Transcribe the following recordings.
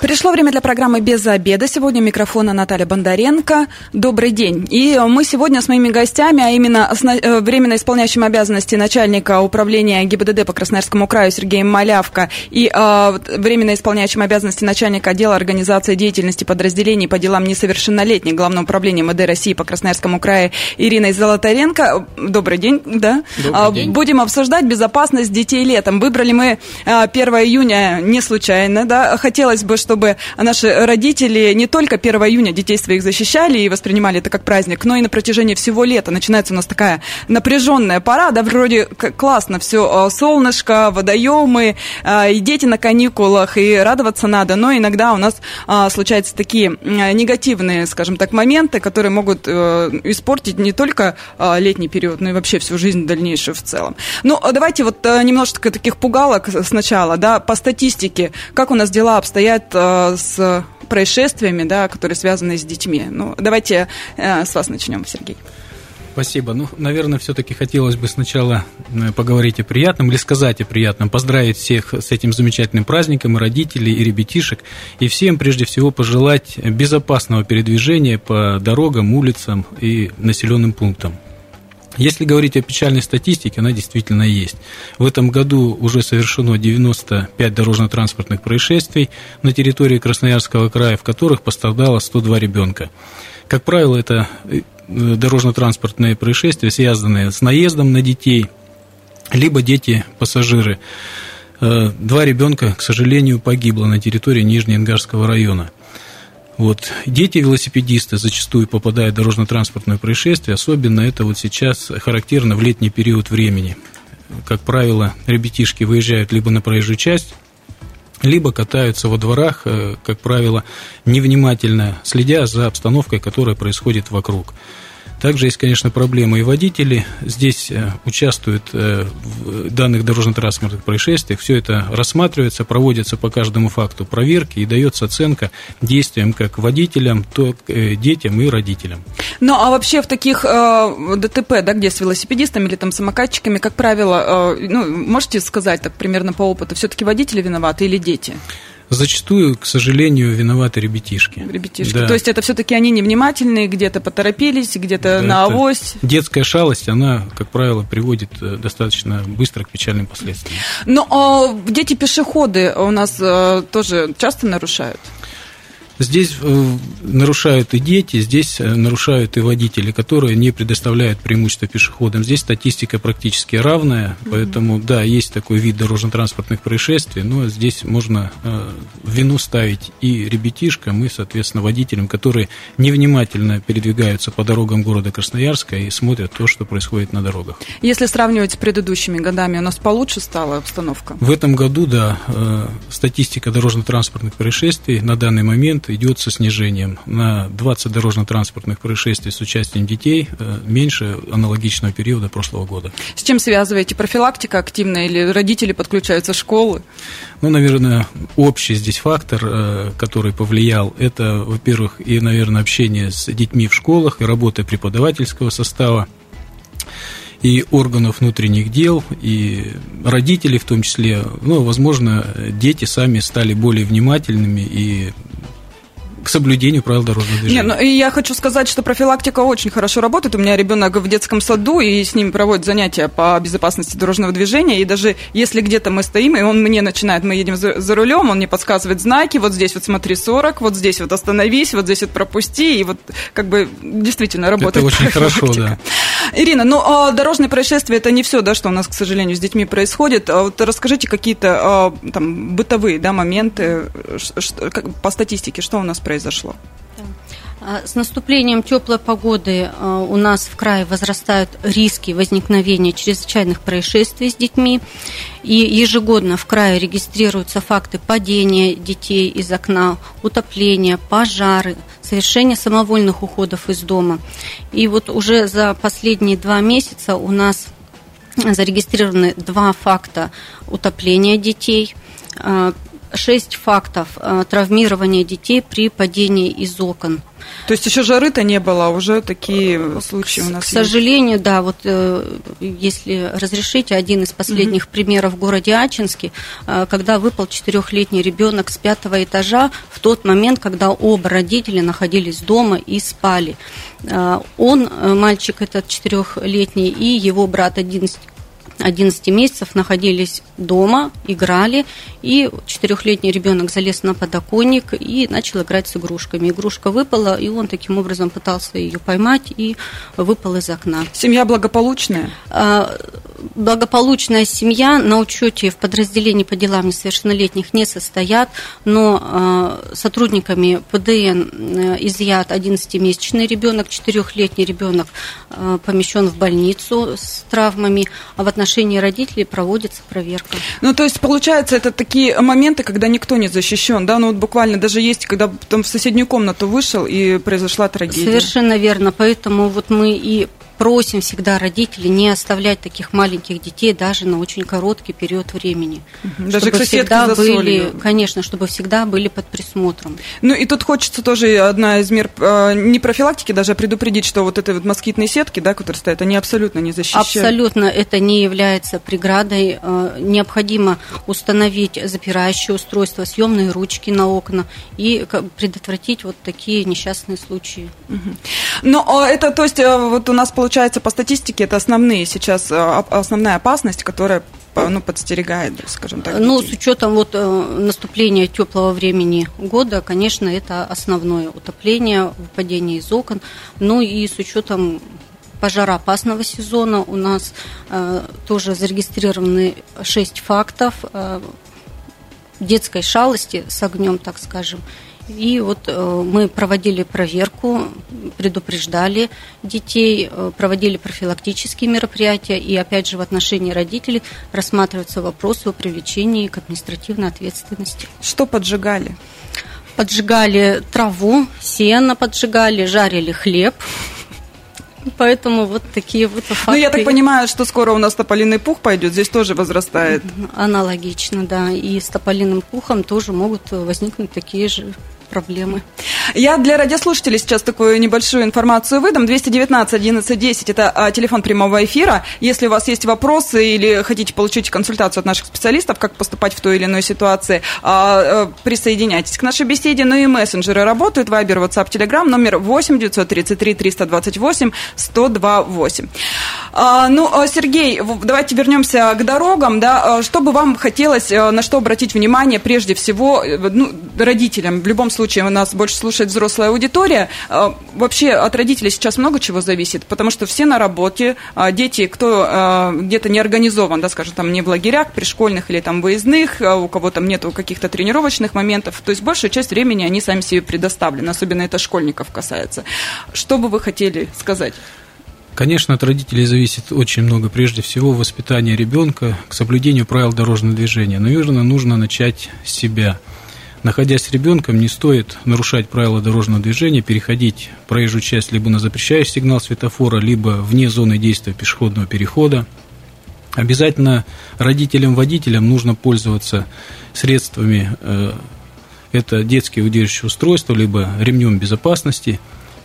Пришло время для программы «Без обеда». Сегодня микрофона Наталья Бондаренко. Добрый день. И мы сегодня с моими гостями, а именно э, временно исполняющим обязанности начальника управления ГИБДД по Красноярскому краю Сергеем Малявко и э, временно исполняющим обязанности начальника отдела организации деятельности подразделений по делам несовершеннолетних Главного управления МВД России по Красноярскому краю Ириной Золотаренко. Добрый день. Да. Добрый а, день. Будем обсуждать безопасность детей летом. Выбрали мы 1 э, июня не случайно. Да. Хотелось бы, чтобы наши родители не только 1 июня детей своих защищали и воспринимали это как праздник, но и на протяжении всего лета начинается у нас такая напряженная пора, да, вроде классно все, а, солнышко, водоемы, а, и дети на каникулах, и радоваться надо, но иногда у нас а, случаются такие негативные, скажем так, моменты, которые могут э, испортить не только летний период, но и вообще всю жизнь дальнейшую в целом. Ну, давайте вот э, немножечко таких пугалок сначала, да, по статистике, как у нас дела обстоят Э, с происшествиями, да, которые связаны с детьми. Ну, давайте э, с вас начнем, Сергей. Спасибо. Ну, наверное, все-таки хотелось бы сначала э, поговорить о приятном или сказать о приятном, поздравить всех с этим замечательным праздником, и родителей, и ребятишек, и всем прежде всего пожелать безопасного передвижения по дорогам, улицам и населенным пунктам. Если говорить о печальной статистике, она действительно есть. В этом году уже совершено 95 дорожно-транспортных происшествий на территории Красноярского края, в которых пострадало 102 ребенка. Как правило, это э, дорожно-транспортные происшествия, связанные с наездом на детей, либо дети-пассажиры. Э, два ребенка, к сожалению, погибло на территории Нижнеингарского района. Вот. Дети-велосипедисты зачастую попадают в дорожно-транспортное происшествие, особенно это вот сейчас характерно в летний период времени. Как правило, ребятишки выезжают либо на проезжую часть, либо катаются во дворах, э, как правило, невнимательно следя за обстановкой, которая происходит вокруг. Также есть, конечно, проблемы и водители. Здесь э, участвуют э, в данных дорожно-транспортных происшествиях. Все это рассматривается, проводится по каждому факту проверки и дается оценка действиям как водителям, то э, детям и родителям. Ну, а вообще в таких э, ДТП, да, где с велосипедистами или там самокатчиками, как правило, э, ну, можете сказать так примерно по опыту, все-таки водители виноваты или дети? Зачастую, к сожалению, виноваты ребятишки. Ребятишки. Да. То есть это все-таки они невнимательные, где-то поторопились, где-то да, на авось. Детская шалость, она, как правило, приводит э, достаточно быстро к печальным последствиям. Но а дети-пешеходы у нас а, тоже часто нарушают? Здесь э, нарушают и дети, здесь э, нарушают и водители, которые не предоставляют преимущество пешеходам. Здесь статистика практически равная, поэтому, да, есть такой вид дорожно-транспортных происшествий, но здесь можно э, вину ставить и ребятишкам, и, соответственно, водителям, которые невнимательно передвигаются по дорогам города Красноярска и смотрят то, что происходит на дорогах. Если сравнивать с предыдущими годами, у нас получше стала обстановка? В этом году, да, статистика дорожно-транспортных происшествий на данный момент идет со снижением. На 20 дорожно-транспортных происшествий с участием детей э, меньше аналогичного периода прошлого года. С чем связываете? Профилактика активная или родители подключаются школы? Ну, наверное, общий здесь фактор, э, который повлиял, это, во-первых, и, наверное, общение с детьми в школах и работа преподавательского состава и органов внутренних дел, и родителей в том числе. Ну, возможно, дети сами стали более внимательными и к соблюдению правил дорожного движения. Нет, ну, я хочу сказать, что профилактика очень хорошо работает. У меня ребенок в детском саду, и с ним проводят занятия по безопасности дорожного движения. И даже если где-то мы стоим, и он мне начинает, мы едем за, за рулем, он мне подсказывает знаки, вот здесь вот смотри 40, вот здесь вот остановись, вот здесь вот пропусти, и вот как бы действительно работает Это очень хорошо, да. Ирина, ну а дорожные происшествия это не все, да, что у нас, к сожалению, с детьми происходит. А вот расскажите какие-то а, там бытовые да, моменты что, как, по статистике, что у нас произошло? А, с наступлением теплой погоды а, у нас в крае возрастают риски возникновения чрезвычайных происшествий с детьми. И ежегодно в крае регистрируются факты падения детей из окна, утопления, пожары, совершения самовольных уходов из дома. И вот уже за последние два месяца у нас зарегистрированы два факта утопления детей, а, шесть фактов э, травмирования детей при падении из окон. То есть еще жары-то не было, а уже такие случаи у нас. К сожалению, есть. да, вот э, если разрешите, один из последних угу. примеров в городе Ачинске, э, когда выпал четырехлетний ребенок с пятого этажа в тот момент, когда оба родителя находились дома и спали. Он, мальчик этот четырехлетний, и его брат 11 11 месяцев находились дома, играли, и четырехлетний ребенок залез на подоконник и начал играть с игрушками. Игрушка выпала, и он таким образом пытался ее поймать и выпал из окна. Семья благополучная? А, благополучная семья на учете в подразделении по делам несовершеннолетних не состоят, но а, сотрудниками ПДН э, изъят 11-месячный ребенок, 4-летний ребенок а, помещен в больницу с травмами, а в отношении родителей проводится проверка. Ну, то есть, получается, это такие моменты, когда никто не защищен, да? Ну, вот буквально даже есть, когда там в соседнюю комнату вышел и произошла трагедия. Совершенно верно. Поэтому вот мы и просим всегда родителей не оставлять таких маленьких детей даже на очень короткий период времени. Даже чтобы всегда были, конечно, чтобы всегда были под присмотром. Ну и тут хочется тоже одна из мер а, не профилактики, даже а предупредить, что вот эти вот москитные сетки, да, которые стоят, они абсолютно не защищают. Абсолютно это не является преградой. А, необходимо установить запирающее устройство, съемные ручки на окна и предотвратить вот такие несчастные случаи. Ну, а это, то есть, вот у нас получается получается, по статистике, это основные сейчас, э, основная опасность, которая ну, подстерегает, скажем так. Ну, с учетом вот э, наступления теплого времени года, конечно, это основное утопление, выпадение из окон. Ну и с учетом пожароопасного сезона у нас э, тоже зарегистрированы 6 фактов э, детской шалости с огнем, так скажем. И вот э, мы проводили проверку, предупреждали детей, э, проводили профилактические мероприятия, и опять же в отношении родителей рассматриваются вопросы о привлечении к административной ответственности. Что поджигали? Поджигали траву, сено поджигали, жарили хлеб. Поэтому вот такие вот факты. Ну, я так понимаю, что скоро у нас тополиный пух пойдет, здесь тоже возрастает. Аналогично, да. И с тополиным пухом тоже могут возникнуть такие же проблемы. Я для радиослушателей сейчас такую небольшую информацию выдам. 219 11 10 – это а, телефон прямого эфира. Если у вас есть вопросы или хотите получить консультацию от наших специалистов, как поступать в той или иной ситуации, а, а, присоединяйтесь к нашей беседе. Ну и мессенджеры работают. Вайбер, WhatsApp, Telegram, номер 8 933 328 1028. Ну, Сергей, давайте вернемся к дорогам. Да? Что бы вам хотелось, на что обратить внимание прежде всего э, ну, родителям? В любом случае, у нас больше слушает взрослая аудитория. А, вообще от родителей сейчас много чего зависит, потому что все на работе, а, дети, кто а, где-то не организован, да, скажем, там не в лагерях, при школьных или там выездных, у кого там нету каких-то тренировочных моментов, то есть большую часть времени они сами себе предоставлены, особенно это школьников касается. Что бы вы хотели сказать? Конечно, от родителей зависит очень много. Прежде всего, воспитание ребенка к соблюдению правил дорожного движения. Наверное, нужно начать с себя – Находясь с ребенком, не стоит нарушать правила дорожного движения, переходить проезжую часть либо на запрещающий сигнал светофора, либо вне зоны действия пешеходного перехода. Обязательно родителям-водителям нужно пользоваться средствами, э, это детские удерживающие устройства, либо ремнем безопасности,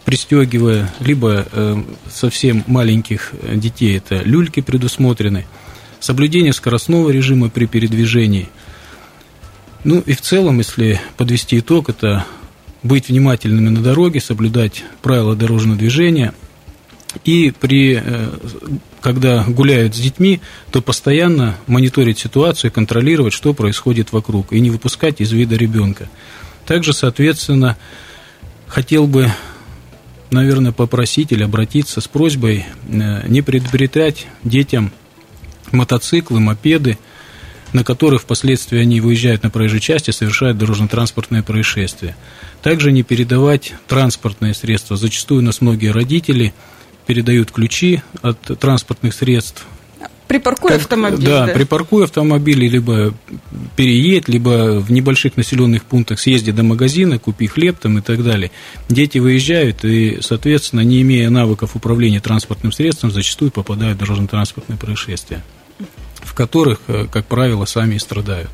пристегивая, либо э, совсем маленьких детей, это люльки предусмотрены, соблюдение скоростного режима при передвижении – ну и в целом, если подвести итог, это быть внимательными на дороге, соблюдать правила дорожного движения. И при, э, когда гуляют с детьми, то постоянно мониторить ситуацию контролировать, что происходит вокруг, и не выпускать из вида ребенка. Также, соответственно, хотел бы, наверное, попросить или обратиться с просьбой э, не приобретать детям мотоциклы, мопеды – на которых впоследствии они выезжают на проезжей части, совершают дорожно-транспортное происшествие. Также не передавать транспортные средства. Зачастую у нас многие родители передают ключи от транспортных средств Припаркуй как, автомобиль. Да, да, припаркуй автомобиль, либо переедь, либо в небольших населенных пунктах съезди до магазина, купи хлеб там и так далее. Дети выезжают и, соответственно, не имея навыков управления транспортным средством, зачастую попадают в дорожно-транспортные происшествия в которых, э, как правило, сами и страдают.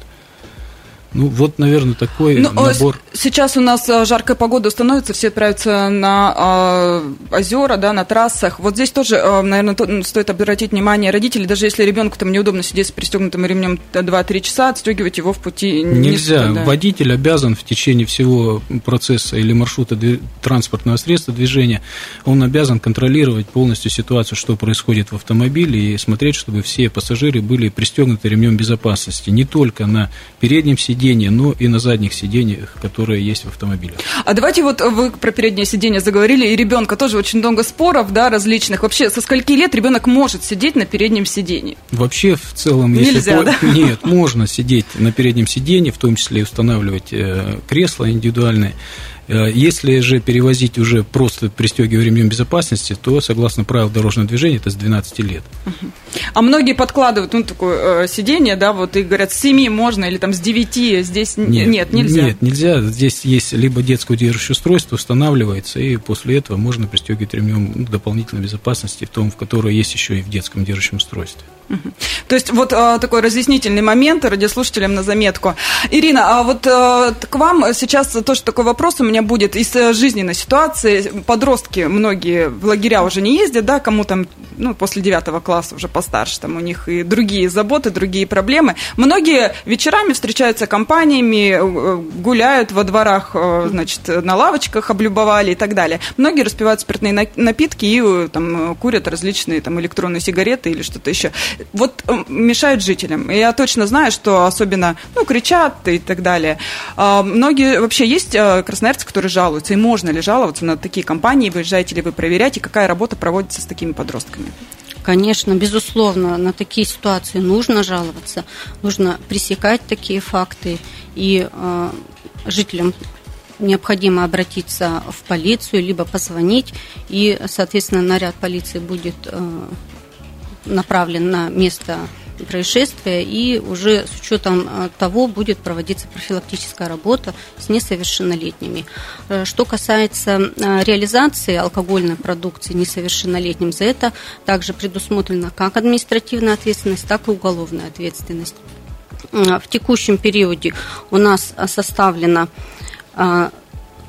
Ну, вот, наверное, такой ну, набор. Сейчас у нас а, жаркая погода становится, все отправятся на э, озера, да, на трассах. Вот здесь тоже, э, наверное, то, стоит обратить внимание родителей, даже если ребенку там неудобно сидеть с пристегнутым ремнем 2-3 часа, отстегивать его в пути нельзя. Не Водитель обязан в течение всего процесса или маршрута транспортного средства движения, он обязан контролировать полностью ситуацию, что происходит в автомобиле, и смотреть, чтобы все пассажиры были пристегнуты ремнем безопасности, не только на переднем сиденье, сиденье, но и на задних сиденьях, которые есть в автомобиле. А давайте вот вы про переднее сиденье заговорили, и ребенка тоже очень много споров, да, различных. Вообще, со скольки лет ребенок может сидеть на переднем сиденье? Вообще, в целом, Нельзя, если... да? Нет, можно сидеть на переднем сиденье, в том числе и устанавливать э, кресла индивидуальные. Э, если же перевозить уже просто пристегивая ремнем безопасности, то, согласно правилам дорожного движения, это с 12 лет. А многие подкладывают, ну, такое э, сиденье, да, вот и говорят, с 7 можно или там с 9, здесь нет, нет нельзя. Нет, нельзя. Здесь есть либо детское удерживающее устройство, устанавливается, и после этого можно пристегивать ремнем ну, дополнительной безопасности, в том, в которой есть еще и в детском удерживающем устройстве. То есть вот а, такой разъяснительный момент радиослушателям на заметку. Ирина, а вот а, к вам сейчас тоже такой вопрос у меня будет из э, жизненной ситуации. Подростки многие в лагеря уже не ездят, да, кому там, ну, после девятого класса уже постарше, там у них и другие заботы, другие проблемы. Многие вечерами встречаются компаниями, э, гуляют во дворах, э, значит, на лавочках облюбовали и так далее. Многие распивают спиртные напитки и там курят различные там электронные сигареты или что-то еще вот э, мешают жителям. Я точно знаю, что особенно, ну, кричат и так далее. А, многие, вообще есть э, красноярцы, которые жалуются, и можно ли жаловаться на такие компании, выезжаете ли вы проверять, и какая работа проводится с такими подростками? Конечно, безусловно, на такие ситуации нужно жаловаться, нужно пресекать такие факты, и э, жителям необходимо обратиться в полицию, либо позвонить, и, соответственно, наряд полиции будет э, направлен на место происшествия, и уже с учетом э, того будет проводиться профилактическая работа с несовершеннолетними. Э, что касается э, реализации алкогольной продукции несовершеннолетним, за это также предусмотрена как административная ответственность, так и уголовная ответственность. В текущем периоде у нас составлено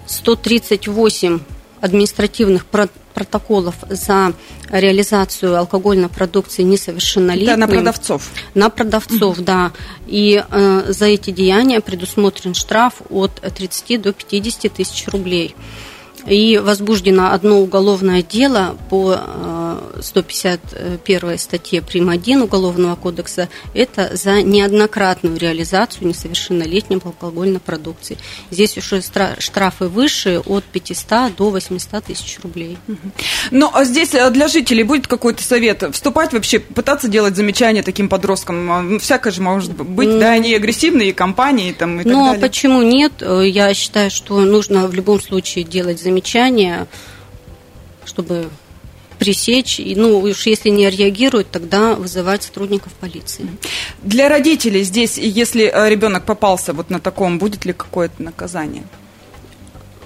138 административных протоколов за реализацию алкогольной продукции несовершеннолетним. Да, на продавцов. На продавцов, mm-hmm. да. И э, за эти деяния предусмотрен штраф от 30 до 50 тысяч рублей. И возбуждено одно уголовное дело по 151 э, статье прим. 1 Уголовного кодекса. Это за неоднократную реализацию несовершеннолетней алкогольной продукции. Здесь уже штрафы выше от 500 до 800 тысяч рублей. Ну, а здесь э, для жителей будет какой-то совет? Вступать вообще, пытаться делать замечания таким подросткам? А, ну, всякое же может быть, да, они агрессивные компании там и так ну, далее. Ну, а почему нет? Э, я считаю, что нужно в любом случае делать замечания замечания, чтобы пресечь, и, ну, уж если не реагируют, тогда вызывать сотрудников полиции. Для родителей здесь, если э, ребенок попался вот на таком, будет ли какое-то наказание?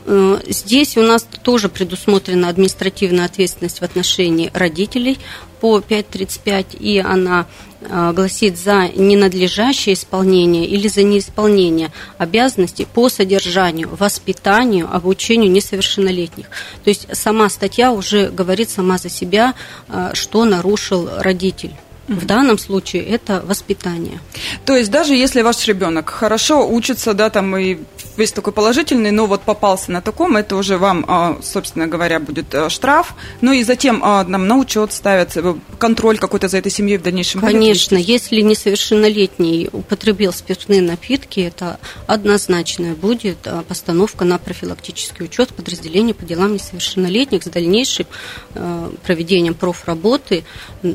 Э, здесь у нас тоже предусмотрена административная ответственность в отношении родителей по 5.35, и она э, гласит за ненадлежащее исполнение или за неисполнение обязанностей по содержанию, воспитанию, обучению несовершеннолетних. То есть сама статья уже говорит сама за себя, э, что нарушил родитель. В данном случае это воспитание. То есть даже если ваш ребенок хорошо учится, да, там и весь такой положительный, но вот попался на таком, это уже вам, а, собственно говоря, будет э, штраф. Ну и затем а, нам на учет ставится э, контроль какой-то за этой семьей в дальнейшем. Конечно, если несовершеннолетний употребил спиртные напитки, это однозначно будет а, постановка на профилактический учет подразделения по делам несовершеннолетних с дальнейшим э, проведением профработы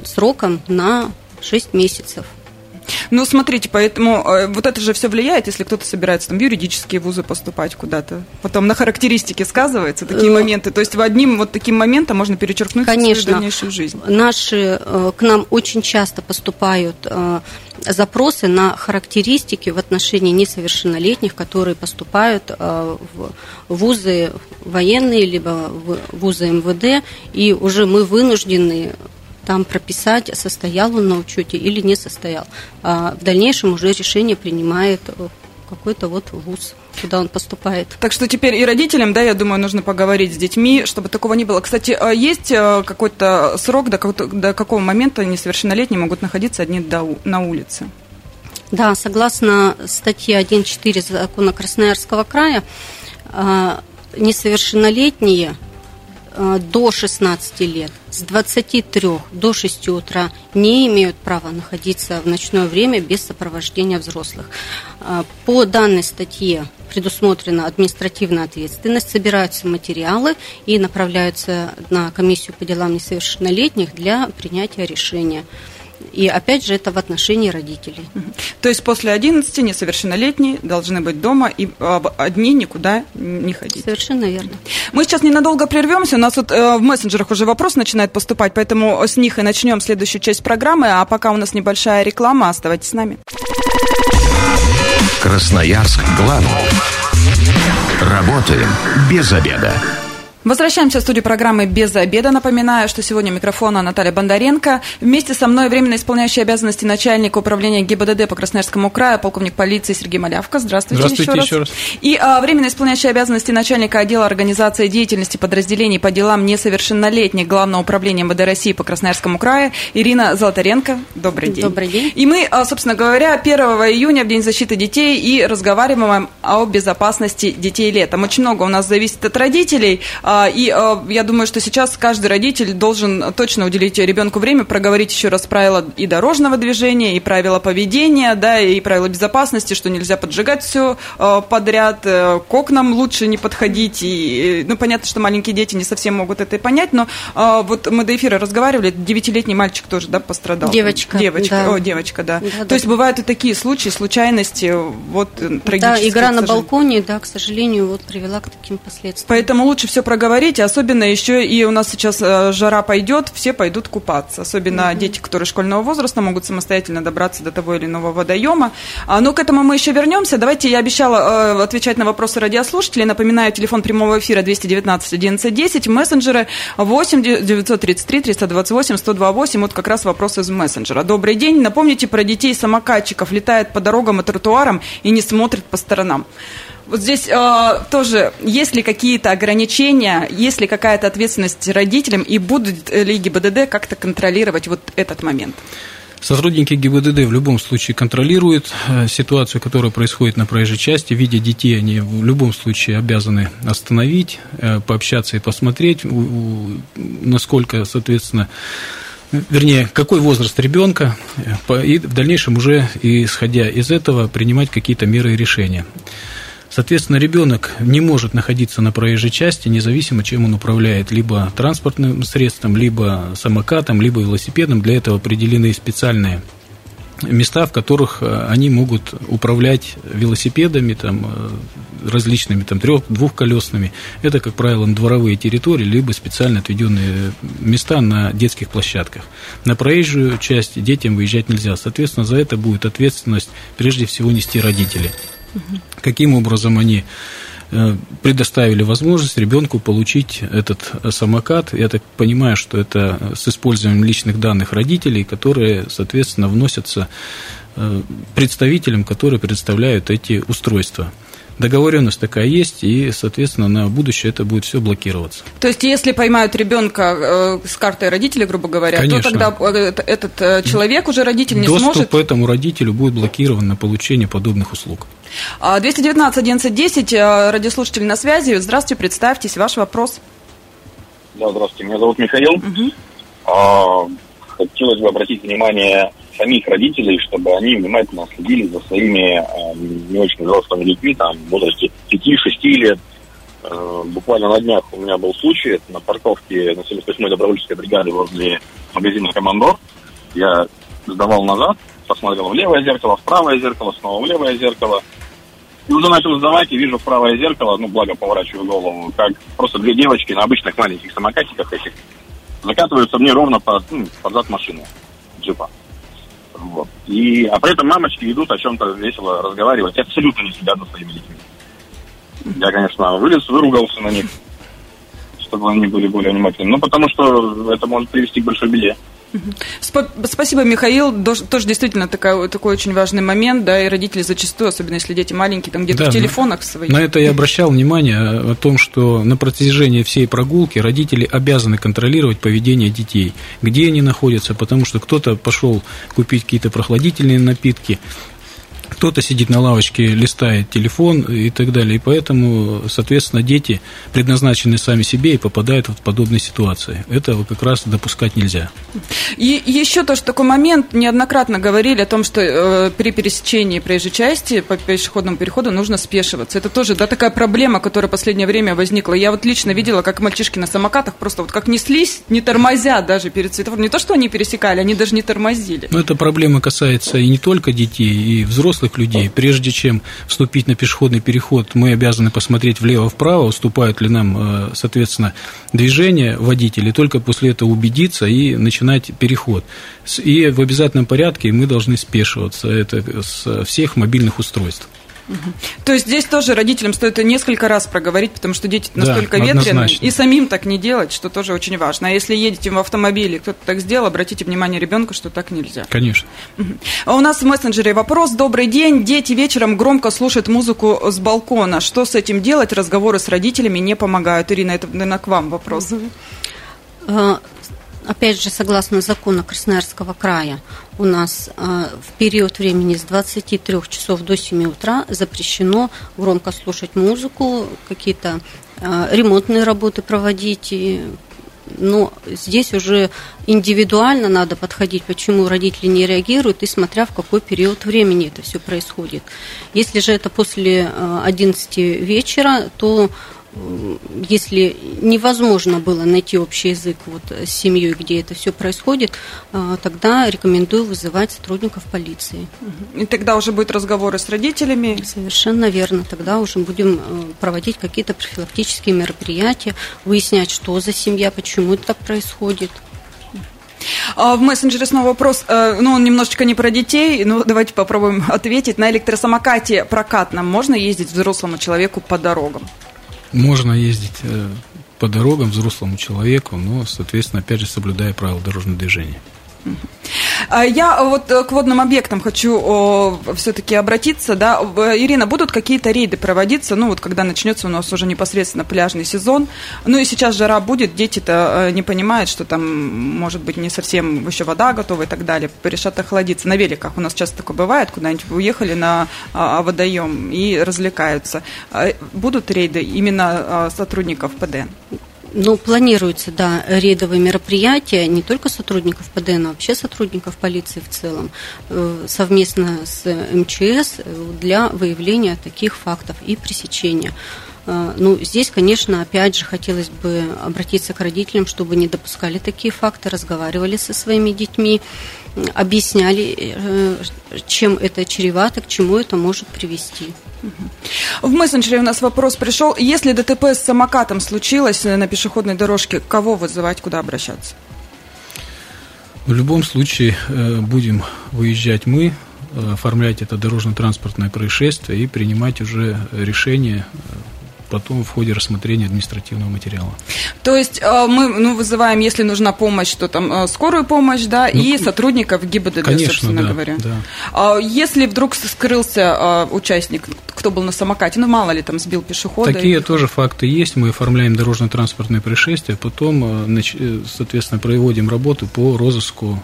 сроком на 6 месяцев. Ну, смотрите, поэтому э, вот это же все влияет, если кто-то собирается там в юридические вузы поступать куда-то. Потом на характеристике сказываются такие э, моменты. То есть в одним вот таким моментом можно перечеркнуть Конечно. свою дальнейшую жизнь. Наши э, к нам очень часто поступают запросы на характеристики в отношении несовершеннолетних, которые поступают в вузы военные, либо в вузы МВД, и уже мы вынуждены там прописать, состоял он на учете или не состоял. А в дальнейшем уже решение принимает э, какой-то вот вуз, куда он поступает. Так что теперь и родителям, да, я думаю, нужно поговорить с детьми, чтобы такого не было. Кстати, а есть э, какой-то срок, до, до какого момента несовершеннолетние могут находиться одни на улице? Да, согласно статье 1.4 закона Красноярского края, э, несовершеннолетние до 16 лет с 23 до 6 утра не имеют права находиться в ночное время без сопровождения взрослых. Э, по данной статье предусмотрена административная ответственность, собираются материалы и направляются на комиссию по делам несовершеннолетних для принятия решения. И опять же, это в отношении родителей. То есть после 11 несовершеннолетние должны быть дома и одни никуда не ходить. Совершенно верно. Мы сейчас ненадолго прервемся. У нас вот э, в мессенджерах уже вопрос начинает поступать, поэтому с них и начнем следующую часть программы. А пока у нас небольшая реклама, оставайтесь с нами. Красноярск главный. Работаем без обеда. Возвращаемся в студию программы «Без обеда». Напоминаю, что сегодня микрофона Наталья Бондаренко. Вместе со мной временно исполняющий обязанности начальника управления ГИБДД по Красноярскому краю, полковник полиции Сергей Малявка. Здравствуйте, Здравствуйте еще, еще раз. раз. И а, временно исполняющий обязанности начальника отдела организации деятельности подразделений по делам несовершеннолетних Главного управления МВД России по Красноярскому краю Ирина Золотаренко. Добрый день. Добрый день. И мы, а, собственно говоря, 1 июня, в День защиты детей, и разговариваем о безопасности детей летом. Очень много у нас зависит от родителей – а, и а, я думаю, что сейчас каждый родитель должен точно уделить ребенку время, проговорить еще раз правила и дорожного движения, и правила поведения, да, и правила безопасности, что нельзя поджигать все а, подряд, э, к окнам лучше не подходить. И, ну, понятно, что маленькие дети не совсем могут это понять, но вот мы до эфира разговаривали, девятилетний мальчик тоже, да, пострадал. Девочка. Девочка, да. о, девочка, да. да То да. есть бывают и такие случаи, случайности, вот трагические. Да, игра на балконе, да, к сожалению, вот привела к таким последствиям. Поэтому лучше все проговорить говорить, особенно еще и у нас сейчас э, жара пойдет, все пойдут купаться, особенно mm-hmm. дети, которые школьного возраста могут самостоятельно добраться до того или иного водоема. А, но к этому мы еще вернемся. Давайте я обещала э, отвечать на вопросы радиослушателей. Напоминаю, телефон прямого эфира 219 11 10, мессенджеры 8 933 328 128. Вот как раз вопрос из мессенджера. Добрый день. Напомните про детей самокатчиков, летают по дорогам и тротуарам и не смотрят по сторонам. Вот здесь э, тоже есть ли какие-то ограничения, есть ли какая-то ответственность родителям, и будут ли ГИБДД как-то контролировать вот этот момент? Сотрудники ГИБДД в любом случае контролируют э, ситуацию, которая происходит на проезжей части. Видя детей, они в любом случае обязаны остановить, э, пообщаться и посмотреть, насколько, соответственно, вернее, какой возраст ребенка, э, и в дальнейшем уже, исходя из этого, принимать какие-то меры и решения. Соответственно, ребенок не может находиться на проезжей части, независимо, чем он управляет, либо транспортным средством, либо самокатом, либо велосипедом. Для этого определены специальные места, в которых э, они могут управлять велосипедами, там, э, различными там, трех, двухколесными. Это, как правило, дворовые территории, либо специально отведенные места на детских площадках. На проезжую часть детям выезжать нельзя. Соответственно, за это будет ответственность прежде всего нести родители. Каким образом они э, предоставили возможность ребенку получить этот самокат. Я так понимаю, что это с использованием личных данных родителей, которые, соответственно, вносятся э, представителям, которые представляют эти устройства договоренность такая есть, и, соответственно, на будущее это будет все блокироваться. То есть, если поймают ребенка э, с картой родителей, грубо говоря, Конечно. то тогда э, этот э, человек уже родитель не Доступ сможет... Доступ этому родителю будет блокирован на получение подобных услуг. 219 11 10, радиослушатели на связи. Здравствуйте, представьтесь, ваш вопрос. Да, здравствуйте, меня зовут Михаил. Угу. А, хотелось бы обратить внимание самих родителей, чтобы они внимательно следили за своими э, не очень взрослыми детьми, там, в возрасте 5-6 лет. Э, буквально на днях у меня был случай на парковке на 78-й добровольческой бригаде возле магазина «Командор». Я сдавал назад, посмотрел в левое зеркало, в правое зеркало, снова в левое зеркало. И уже начал сдавать, и вижу в правое зеркало, ну, благо поворачиваю голову, как просто две девочки на обычных маленьких самокатиках этих закатываются мне ровно под, ну, под зад машины джипа. Вот. И, а при этом мамочки идут о чем-то весело разговаривать, абсолютно не следят за своими детьми. Я, конечно, вылез, выругался на них, чтобы они были более внимательными. Ну, потому что это может привести к большой беде. Спасибо, Михаил. Тоже действительно такой, такой очень важный момент, да, и родители зачастую, особенно если дети маленькие, там где-то да, в телефонах своих. На это я обращал внимание о том, что на протяжении всей прогулки родители обязаны контролировать поведение детей, где они находятся, потому что кто-то пошел купить какие-то прохладительные напитки, кто-то сидит на лавочке, листает телефон и так далее. И поэтому, соответственно, дети предназначены сами себе и попадают в подобные ситуации. Этого как раз допускать нельзя. И еще тоже такой момент. Неоднократно говорили о том, что э, при пересечении проезжей части по пешеходному переходу нужно спешиваться. Это тоже да, такая проблема, которая в последнее время возникла. Я вот лично видела, как мальчишки на самокатах просто вот как неслись, не тормозя даже перед светофором. Не то, что они пересекали, они даже не тормозили. Но эта проблема касается и не только детей, и взрослых взрослых людей. Прежде чем вступить на пешеходный переход, мы обязаны посмотреть влево-вправо, уступают ли нам, э, соответственно, движение водителей, только после этого убедиться и начинать переход. И в обязательном порядке мы должны спешиваться. Это с всех мобильных устройств. То есть здесь тоже родителям стоит несколько раз проговорить, потому что дети настолько да, ветреные, и самим так не делать, что тоже очень важно. А если едете в автомобиле, кто-то так сделал, обратите внимание ребенка, что так нельзя. Конечно. А у нас в мессенджере вопрос. Добрый день. Дети вечером громко слушают музыку с балкона. Что с этим делать? Разговоры с родителями не помогают. Ирина, это, наверное, к вам вопрос. А, опять же, согласно закону Красноярского края, у нас э, в период времени с 23 часов до 7 утра запрещено громко слушать музыку, какие-то э, ремонтные работы проводить. но здесь уже индивидуально надо подходить, почему родители не реагируют, и смотря в какой период времени это все происходит. Если же это после 11 э, вечера, то если невозможно было найти общий язык вот с семьей, где это все происходит, а, тогда рекомендую вызывать сотрудников полиции. И тогда уже будут разговоры с родителями? Совершенно верно. Тогда уже будем э, проводить какие-то профилактические мероприятия, выяснять, что за семья, почему это так происходит. А в мессенджере снова вопрос, э, ну, он немножечко не про детей, но давайте попробуем ответить. На электросамокате прокатном можно ездить взрослому человеку по дорогам? Можно ездить э, по дорогам взрослому человеку, но, соответственно, опять же, соблюдая правила дорожного движения. А я вот э, к водным объектам хочу все-таки обратиться. Да. Ирина, будут какие-то рейды проводиться, ну вот когда начнется у нас уже непосредственно пляжный сезон. Ну и сейчас жара будет, дети-то э, не понимают, что там может быть не совсем еще вода готова и так далее. Решат охладиться. На великах у нас часто такое бывает, куда-нибудь уехали на а, водоем и развлекаются. А, будут рейды именно а, сотрудников ПД? Ну, планируются, да, рейдовые мероприятия не только сотрудников ПД, но вообще сотрудников полиции в целом, э, совместно с МЧС для выявления таких фактов и пресечения. Э, ну, здесь, конечно, опять же, хотелось бы обратиться к родителям, чтобы не допускали такие факты, разговаривали со своими детьми, объясняли, э, чем это чревато, к чему это может привести. В мессенджере у нас вопрос пришел. Если ДТП с самокатом случилось на пешеходной дорожке, кого вызывать, куда обращаться? В любом случае э, будем выезжать мы, оформлять это дорожно-транспортное происшествие и принимать уже решение потом в ходе рассмотрения административного материала. То есть э, мы ну, вызываем, если нужна помощь, то там э, скорую помощь, да, ну, и сотрудников ГИБДД, конечно, собственно да, говоря. Да. А если вдруг скрылся э, участник, кто был на самокате, ну мало ли там сбил пешехода. Такие и... тоже факты есть. Мы оформляем дорожно-транспортное происшествие, потом, соответственно, проводим работу по розыску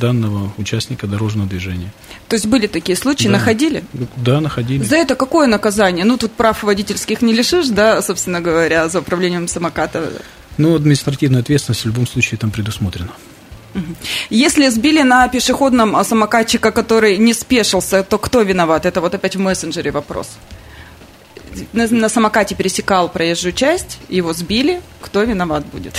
данного участника дорожного движения. То есть были такие случаи, да. находили? Да, находили. За это какое наказание? Ну, тут прав водительских не лишишь, да, собственно говоря, за управлением самоката? Ну, административная ответственность в любом случае там предусмотрена. Если сбили на пешеходном самокатчика, который не спешился, то кто виноват? Это вот опять в мессенджере вопрос на, на самокате пересекал проезжую часть, его сбили, кто виноват будет?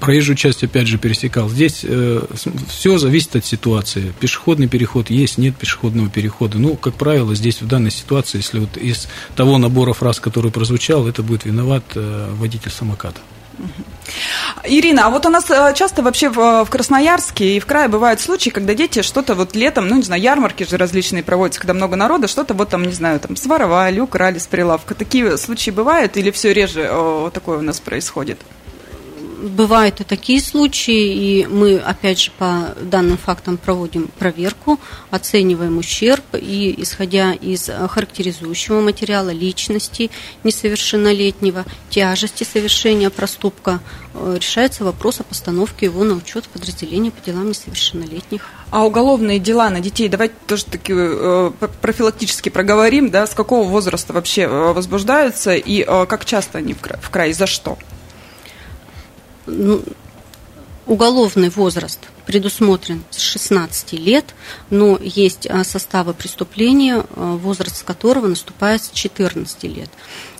Проезжую часть, опять же, пересекал. Здесь э, все зависит от ситуации. Пешеходный переход есть, нет пешеходного перехода. Ну, как правило, здесь в данной ситуации, если вот из того набора фраз, который прозвучал, это будет виноват э, водитель самоката. Ирина, а вот у нас э, часто вообще в Красноярске и в крае бывают случаи, когда дети что-то вот летом, ну, не знаю, ярмарки же различные проводятся, когда много народа, что-то вот там, не знаю, там своровали, украли с прилавка. Такие случаи бывают или все реже о, такое у нас происходит? Бывают и такие случаи, и мы, опять же, по данным фактам проводим проверку, оцениваем ущерб, и исходя из характеризующего материала личности несовершеннолетнего, тяжести совершения проступка, э, решается вопрос о постановке его на учет подразделения по делам несовершеннолетних. А уголовные дела на детей, давайте тоже таки э, профилактически проговорим, да, с какого возраста вообще э, возбуждаются и как часто они в крае, за что? Ну, уголовный возраст предусмотрен с 16 лет, но есть а, составы преступления, а, возраст которого наступает с 14 лет.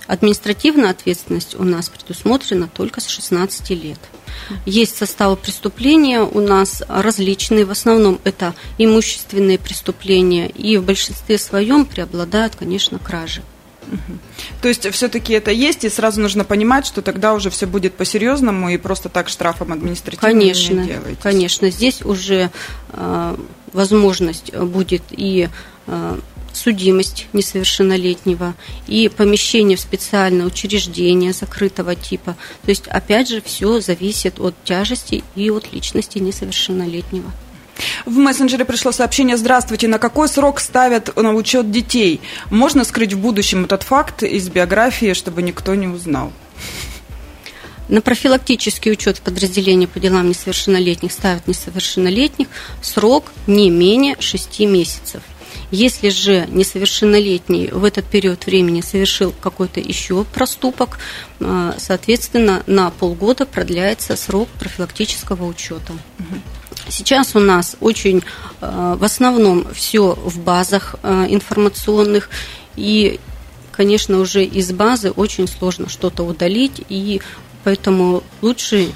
Административная ответственность у нас предусмотрена только с 16 лет. Есть составы преступления у нас различные, в основном это имущественные преступления, и в большинстве своем преобладают, конечно, кражи. То есть все-таки это есть, и сразу нужно понимать, что тогда уже все будет по-серьезному, и просто так штрафом административным конечно, не делаете. Конечно, здесь уже э, возможность будет и э, судимость несовершеннолетнего и помещение в специальное учреждение закрытого типа. То есть, опять же, все зависит от тяжести и от личности несовершеннолетнего. В мессенджере пришло сообщение «Здравствуйте, на какой срок ставят на учет детей? Можно скрыть в будущем этот факт из биографии, чтобы никто не узнал?» На профилактический учет в подразделении по делам несовершеннолетних ставят несовершеннолетних срок не менее 6 месяцев. Если же несовершеннолетний в этот период времени совершил какой-то еще проступок, э, соответственно, на полгода продляется срок профилактического учета. Сейчас у нас очень э, в основном все в базах э, информационных. И конечно, уже из базы очень сложно что-то удалить, и поэтому лучше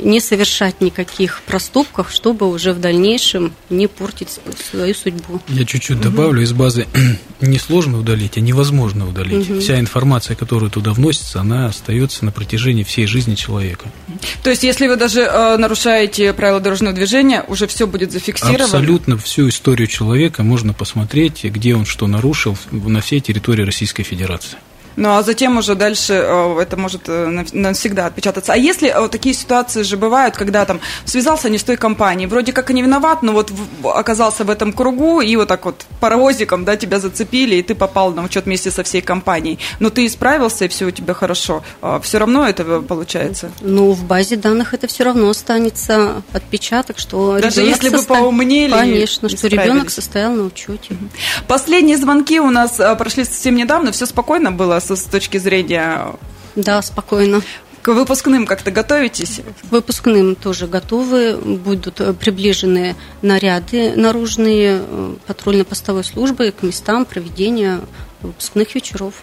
не совершать никаких проступков, чтобы уже в дальнейшем не портить свою судьбу. Я чуть-чуть угу. добавлю, из базы несложно удалить, а невозможно удалить. Угу. Вся информация, которая туда вносится, она остается на протяжении всей жизни человека. То есть, если вы даже э, нарушаете правила дорожного движения, уже все будет зафиксировано? Абсолютно всю историю человека можно посмотреть, где он что нарушил на всей территории Российской Федерации. Ну а затем уже дальше э, это может э, навсегда отпечататься. А если э, такие ситуации же бывают, когда там связался не с той компанией, вроде как и не виноват, но вот оказался в этом кругу, и вот так вот паровозиком, да, тебя зацепили, и ты попал на учет вместе со всей компанией. Но ты исправился, и все у тебя хорошо. А все равно это получается? Ну, в базе данных это все равно останется отпечаток, что Даже если бы состо... поумнели Конечно, что ребенок состоял на учете. Последние звонки у нас прошли совсем недавно, все спокойно было с, с точки зрения... Да, спокойно. К выпускным как-то готовитесь? К выпускным тоже готовы. Будут э, приближены наряды наружные э, патрульно-постовой службы к местам проведения выпускных вечеров.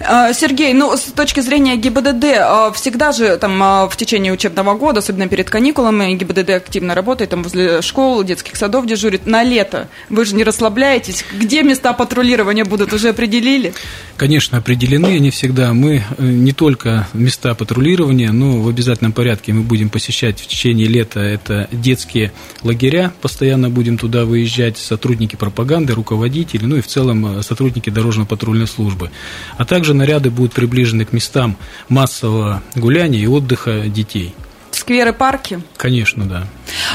А, Сергей, ну, с точки зрения ГИБДД, а, всегда же там а, в течение учебного года, особенно перед каникулами, ГИБДД активно работает, там возле школ, детских садов дежурит. На лето вы же не расслабляетесь. Где места патрулирования будут, уже определили? Конечно, определены они всегда. Мы э, не только места патрулирования, но в обязательном порядке мы будем посещать в течение лета. Это детские лагеря, постоянно будем туда выезжать, сотрудники пропаганды, руководители, ну и в целом э, сотрудники дорожного патрульной службы. А также наряды будут приближены к местам массового гуляния и отдыха детей. Скверы, парки? Конечно, да.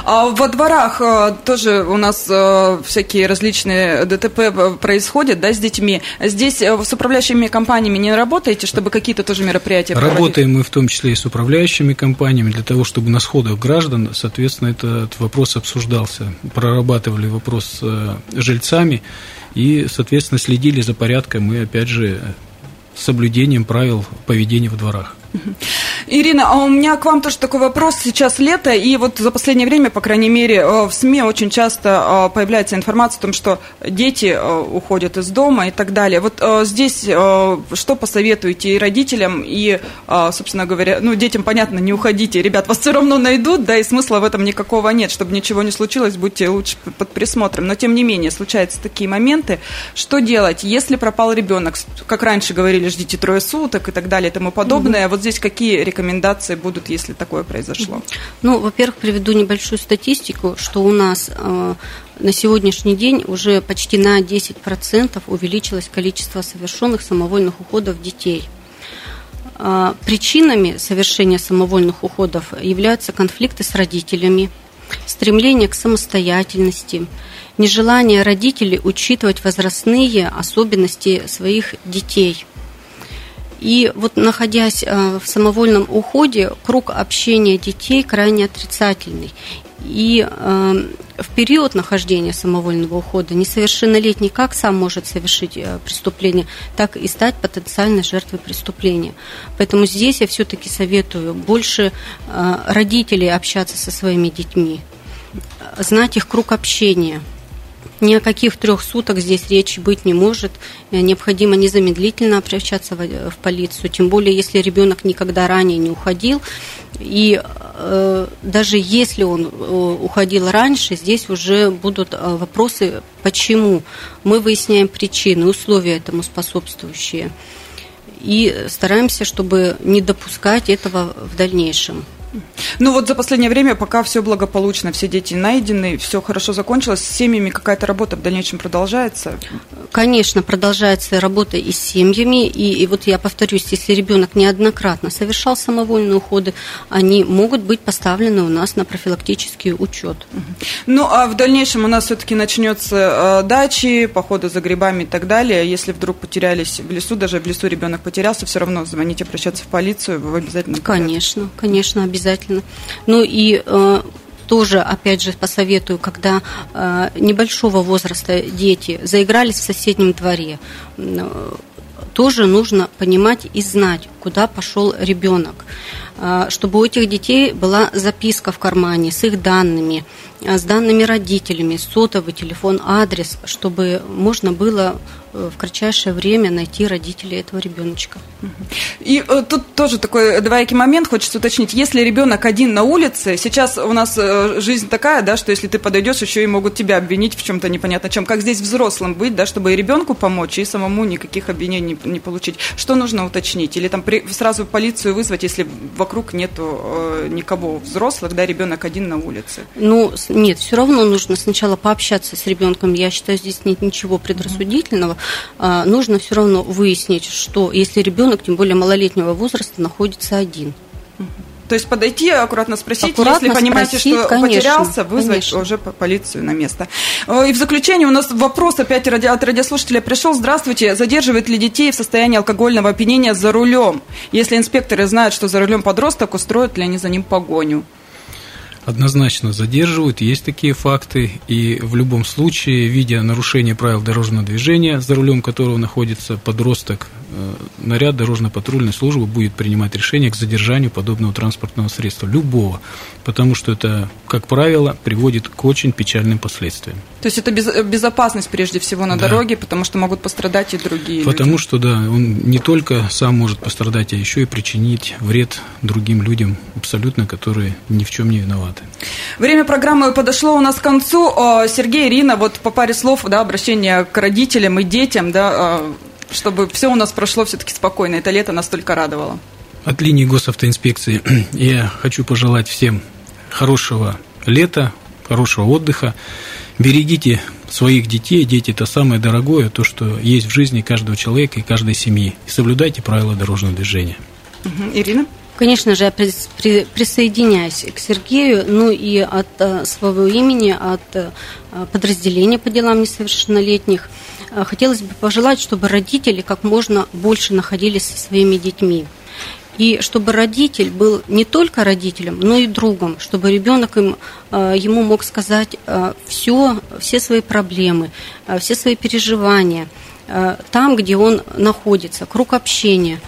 А во дворах э, тоже у нас э, всякие различные ДТП происходят, да, с детьми. Здесь э, с управляющими компаниями не работаете, чтобы какие-то тоже мероприятия проводить? Работаем мы в том числе и с управляющими компаниями для того, чтобы на сходах граждан, соответственно, этот вопрос обсуждался. Прорабатывали вопрос с жильцами и, соответственно, следили за порядком и, опять же, соблюдением правил поведения в дворах. Ирина, а у меня к вам тоже такой вопрос. Сейчас лето, и вот за последнее время, по крайней мере, э, в СМИ очень часто э, появляется информация о том, что дети э, уходят из дома и так далее. Вот здесь что посоветуете и родителям, и, собственно говоря, ну, детям, понятно, не уходите. Ребят, вас все равно найдут, да, и смысла в этом никакого нет. Чтобы ничего не случилось, будьте лучше под присмотром. Но, тем не менее, случаются такие моменты. Что делать, если пропал ребенок? Как раньше говорили, ждите трое суток и так далее и тому подобное. Вот здесь какие рекомендации будут, если такое произошло? Ну, во-первых, приведу небольшую статистику, что у нас э, на сегодняшний день уже почти на 10% увеличилось количество совершенных самовольных уходов детей. А, причинами совершения самовольных уходов являются конфликты с родителями, стремление к самостоятельности, нежелание родителей учитывать возрастные особенности своих детей. И вот находясь а, в самовольном уходе, круг общения детей крайне отрицательный. И э, в период нахождения самовольного ухода несовершеннолетний как сам может совершить э, преступление, так и стать потенциальной жертвой преступления. Поэтому здесь я все-таки советую больше э, родителей общаться со своими детьми, знать их круг общения – ни о каких трех суток здесь речи быть не может. Э, необходимо незамедлительно обращаться в, полицию, тем более если ребенок никогда ранее не уходил. И э, даже если он э, уходил раньше, здесь уже будут э, вопросы, почему. Мы выясняем причины, условия этому способствующие. И стараемся, чтобы не допускать этого в дальнейшем. Ну вот за последнее время, пока все благополучно, все дети найдены, все хорошо закончилось, с семьями какая-то работа в дальнейшем продолжается? Конечно, продолжается работа и с семьями, и, и вот я повторюсь, если ребенок неоднократно совершал самовольные уходы, они могут быть поставлены у нас на профилактический учет. Ну а в дальнейшем у нас все-таки начнется э, дачи, походы за грибами и так далее. Если вдруг потерялись в лесу, даже в лесу ребенок потерялся, все равно звоните, обращаться в полицию, в обязательно. Конечно, конечно, обязательно обязательно. Ну и э, тоже, опять же, посоветую, когда э, небольшого возраста дети заигрались в соседнем дворе, э, тоже нужно понимать и знать, куда пошел ребенок, чтобы у этих детей была записка в кармане с их данными, с данными родителями, сотовый телефон, адрес, чтобы можно было в кратчайшее время найти родителей этого ребеночка. И э, тут тоже такой двоякий момент, хочется уточнить. Если ребенок один на улице, сейчас у нас э, жизнь такая, да, что если ты подойдешь, еще и могут тебя обвинить в чем-то непонятно чем. Как здесь взрослым быть, да, чтобы и ребенку помочь, и самому никаких обвинений не, не получить. Что нужно уточнить? Или там при, сразу полицию вызвать, если вокруг нету э, никого взрослых, да, ребенок один на улице? Ну, нет, все равно нужно сначала пообщаться с ребенком. Я считаю, здесь нет ничего предрассудительного. А, нужно все равно выяснить, что если ребенок, тем более малолетнего возраста, находится один. То есть подойти, аккуратно спросить, аккуратно если понимаете, спросить, что конечно, потерялся, вызвать конечно. уже полицию на место. И в заключение у нас вопрос опять от радиослушателя пришел. Здравствуйте, задерживают ли детей в состоянии алкогольного опьянения за рулем? Если инспекторы знают, что за рулем подросток, устроят ли они за ним погоню? Однозначно задерживают, есть такие факты, и в любом случае, видя нарушение правил дорожного движения, за рулем которого находится подросток, наряд дорожно-патрульной службы будет принимать решение к задержанию подобного транспортного средства, любого, потому что это, как правило, приводит к очень печальным последствиям. То есть это безопасность прежде всего на да. дороге, потому что могут пострадать и другие Потому люди. что, да, он не только сам может пострадать, а еще и причинить вред другим людям, абсолютно, которые ни в чем не виноваты виноваты. Время программы подошло у нас к концу. Сергей, Ирина, вот по паре слов, да, обращение к родителям и детям, да, чтобы все у нас прошло все-таки спокойно. Это лето настолько радовало. От линии госавтоинспекции я хочу пожелать всем хорошего лета, хорошего отдыха. Берегите своих детей. Дети – это самое дорогое, то, что есть в жизни каждого человека и каждой семьи. И соблюдайте правила дорожного движения. Ирина? Конечно же, я присоединяюсь к Сергею, ну и от э, своего имени, от э, подразделения по делам несовершеннолетних, э, хотелось бы пожелать, чтобы родители как можно больше находились со своими детьми. И чтобы родитель был не только родителем, но и другом, чтобы ребенок им, ему мог сказать все, все свои проблемы, все свои переживания, там, где он находится, круг общения.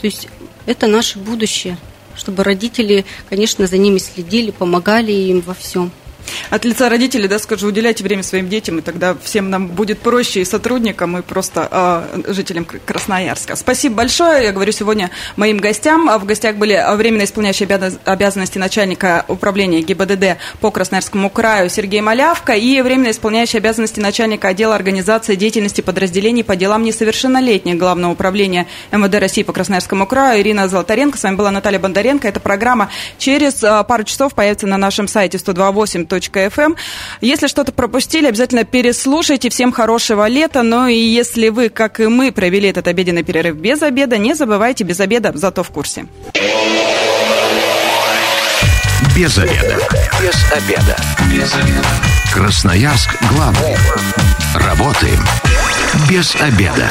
То есть это наше будущее, чтобы родители, конечно, за ними следили, помогали им во всем. От лица родителей, да, скажу, уделяйте время своим детям, и тогда всем нам будет проще и сотрудникам, и просто э, жителям Красноярска. Спасибо большое. Я говорю сегодня моим гостям. В гостях были временно исполняющий обязанности начальника управления ГИБДД по Красноярскому краю Сергей Малявка и временно исполняющий обязанности начальника отдела организации деятельности подразделений по делам несовершеннолетних Главного управления МВД России по Красноярскому краю Ирина Золотаренко. С вами была Наталья Бондаренко. Эта программа через а, пару часов появится на нашем сайте 128 красноярск.фм. Если что-то пропустили, обязательно переслушайте. Всем хорошего лета. Ну и если вы, как и мы, провели этот обеденный перерыв без обеда, не забывайте без обеда, зато в курсе. Без обеда. Без обеда. Без обеда. Красноярск главный. Работаем без обеда.